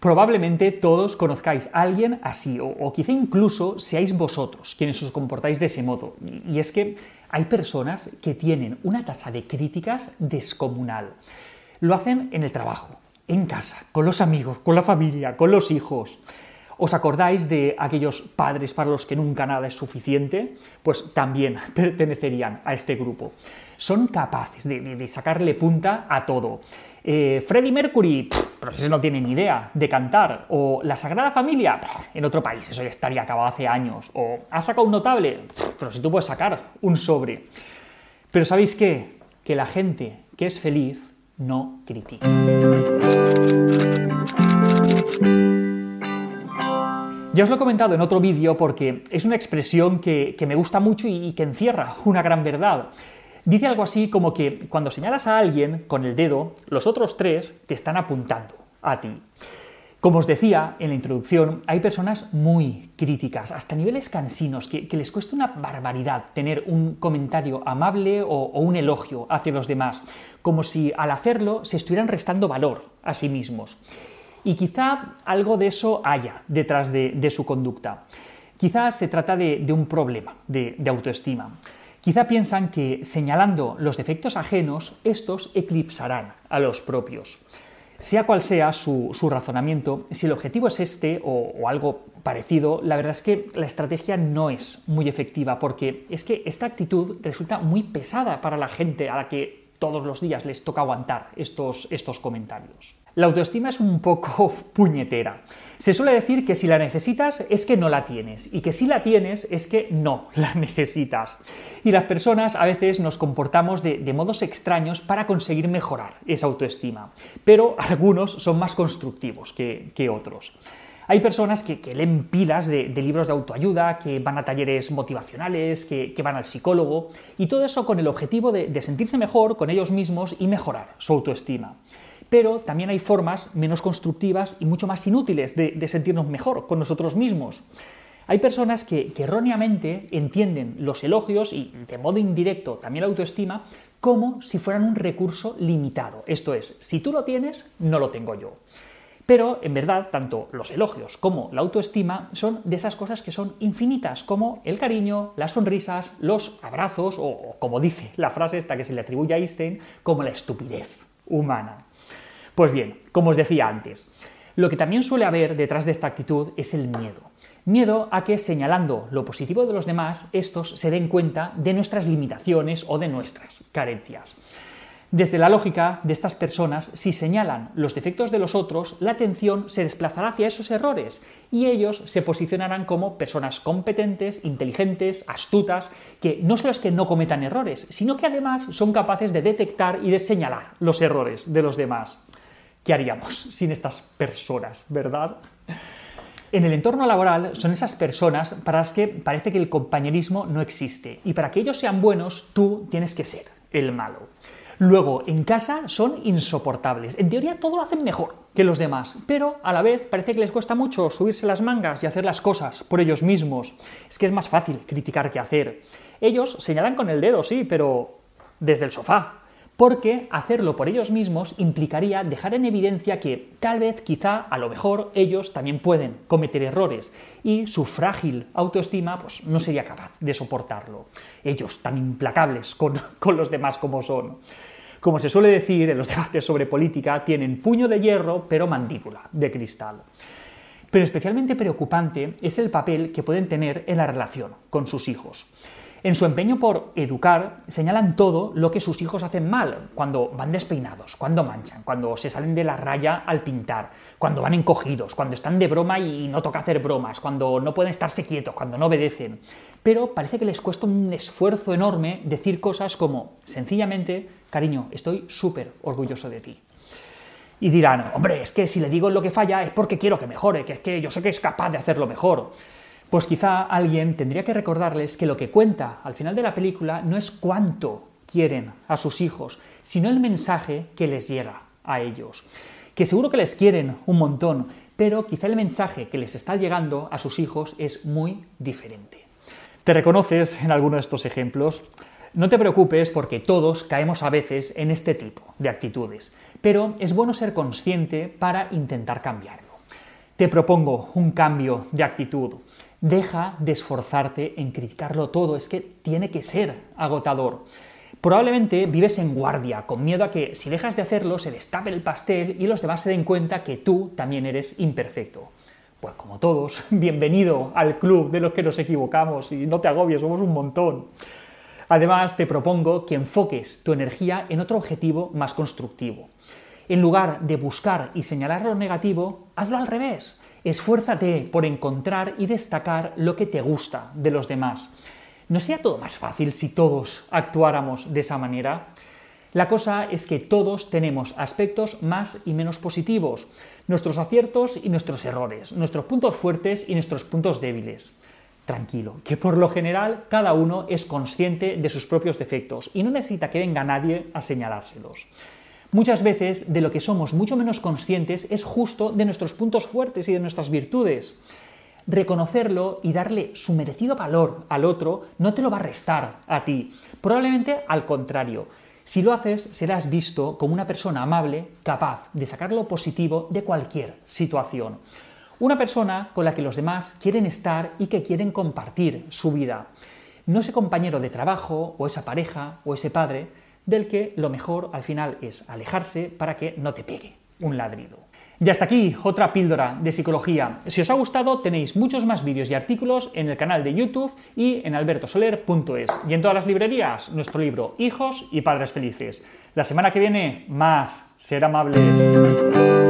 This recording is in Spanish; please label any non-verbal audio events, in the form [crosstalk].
Probablemente todos conozcáis a alguien así, o, quizá incluso seáis vosotros quienes os comportáis de ese modo. Y es que hay personas que tienen una tasa de críticas descomunal. Lo hacen en el trabajo, en casa, con los amigos, con la familia, con los hijos. ¿Os acordáis de aquellos padres para los que nunca nada es suficiente? Pues también [laughs] pertenecerían a este grupo. Son capaces de, sacarle punta a todo. Eh, Freddie Mercury, pero no tiene ni idea de cantar. O La Sagrada Familia, en otro país, eso ya estaría acabado hace años. O ha sacado un notable, pero si tú puedes sacar un sobre. Pero ¿sabéis qué? Que la gente que es feliz no critica. Ya os lo he comentado en otro vídeo porque es una expresión que, me gusta mucho y, que encierra una gran verdad. Dice algo así como que cuando señalas a alguien con el dedo, los otros tres te están apuntando a ti. Como os decía en la introducción, hay personas muy críticas, hasta niveles cansinos, que, les cuesta una barbaridad tener un comentario amable o, un elogio hacia los demás, como si al hacerlo se estuvieran restando valor a sí mismos. Y quizá algo de eso haya detrás de, su conducta. Quizá se trata de, un problema de, autoestima. Quizá piensan que señalando los defectos ajenos, estos eclipsarán a los propios. Sea cual sea su, razonamiento, si el objetivo es este o, algo parecido, la verdad es que la estrategia no es muy efectiva porque es que esta actitud resulta muy pesada para la gente a la que todos los días les toca aguantar estos, estos comentarios. La autoestima es un poco [laughs] puñetera. Se suele decir que si la necesitas es que no la tienes y que si la tienes es que no [laughs] la necesitas. Y las personas a veces nos comportamos de, modos extraños para conseguir mejorar esa autoestima, pero [laughs] algunos son más constructivos que, otros. Hay personas que, leen pilas de, libros de autoayuda, que van a talleres motivacionales, que, van al psicólogo, y todo eso con el objetivo de sentirse mejor con ellos mismos y mejorar su autoestima pero también hay formas menos constructivas y mucho más inútiles de, sentirnos mejor con nosotros mismos. Hay personas que, erróneamente entienden los elogios y de modo indirecto también la autoestima como si fueran un recurso limitado. Esto es, si tú lo tienes, no lo tengo yo. Pero en verdad, tanto los elogios como la autoestima son de esas cosas que son infinitas, como el cariño, las sonrisas, los abrazos o, como dice la frase esta que se le atribuye a Einstein, como la estupidez humana. Pues bien, como os decía antes, lo que también suele haber detrás de esta actitud es el miedo. Miedo a que señalando lo positivo de los demás, estos se den cuenta de nuestras limitaciones o de nuestras carencias. Desde la lógica de estas personas, si señalan los defectos de los otros, la atención se desplazará hacia esos errores y ellos se posicionarán como personas competentes, inteligentes, astutas, que no solo es que no cometan errores, sino que además son capaces de detectar y de señalar los errores de los demás. ¿qué haríamos sin estas personas, verdad? En el entorno laboral son esas personas para las que parece que el compañerismo no existe y para que ellos sean buenos tú tienes que ser el malo. Luego, en casa son insoportables. En teoría todo lo hacen mejor que los demás, pero a la vez parece que les cuesta mucho subirse las mangas y hacer las cosas por ellos mismos. Es que es más fácil criticar que hacer. Ellos señalan con el dedo, sí, pero desde el sofá porque hacerlo por ellos mismos implicaría dejar en evidencia que tal vez, quizá, a lo mejor ellos también pueden cometer errores y su frágil autoestima pues, no sería capaz de soportarlo. Ellos, tan implacables con, [laughs] con los demás como son. Como se suele decir en los [laughs] debates sobre política, tienen puño de hierro pero mandíbula de cristal. Pero especialmente preocupante es el papel que pueden tener en la relación con sus hijos. En su empeño por educar, señalan todo lo que sus hijos hacen mal, cuando van despeinados, cuando manchan, cuando se salen de la raya al pintar, cuando van encogidos, cuando están de broma y no toca hacer bromas, cuando no pueden estarse quietos, cuando no obedecen. Pero parece que les cuesta un esfuerzo enorme decir cosas como, sencillamente, cariño, estoy súper orgulloso de ti. Y dirán, hombre, es que si le digo lo que falla es porque quiero que mejore, que es que yo sé que es capaz de hacerlo mejor. Pues quizá alguien tendría que recordarles que lo que cuenta al final de la película no es cuánto quieren a sus hijos, sino el mensaje que les llega a ellos. Que seguro que les quieren un montón, pero quizá el mensaje que les está llegando a sus hijos es muy diferente. ¿Te reconoces en alguno de estos ejemplos? No te preocupes porque todos caemos a veces en este tipo de actitudes, pero es bueno ser consciente para intentar cambiarlo. Te propongo un cambio de actitud. Deja de esforzarte en criticarlo todo, es que tiene que ser agotador. Probablemente vives en guardia, con miedo a que si dejas de hacerlo se destape el pastel y los demás se den cuenta que tú también eres imperfecto. Pues como todos, [laughs] bienvenido al club de los que nos equivocamos y no te agobies, somos un montón. Además, te propongo que enfoques tu energía en otro objetivo más constructivo. En lugar de buscar y señalar lo negativo, hazlo al revés. Esfuérzate por encontrar y destacar lo que te gusta de los demás. ¿No sería todo más fácil si todos actuáramos de esa manera? La cosa es que todos tenemos aspectos más y menos positivos, nuestros aciertos y nuestros errores, nuestros puntos fuertes y nuestros puntos débiles. Tranquilo, que por lo general cada uno es consciente de sus propios defectos y no necesita que venga nadie a señalárselos. Muchas veces de lo que somos mucho menos conscientes es justo de nuestros puntos fuertes y de nuestras virtudes reconocerlo y darle su merecido valor al otro no te lo va a restar a ti. Probablemente al contrario. Si lo haces, serás visto como una persona amable, capaz de sacar lo positivo de cualquier situación. Una persona con la que los demás quieren estar y que quieren compartir su vida. No ese compañero de trabajo o esa pareja o ese padre del que lo mejor al final es alejarse para que no te pegue un ladrido. Y hasta aquí otra píldora de psicología. Si os ha gustado tenéis muchos más vídeos y artículos en el canal de YouTube y en albertosoler.es. Y en todas las librerías nuestro libro Hijos y Padres Felices. La semana que viene más. Ser amables.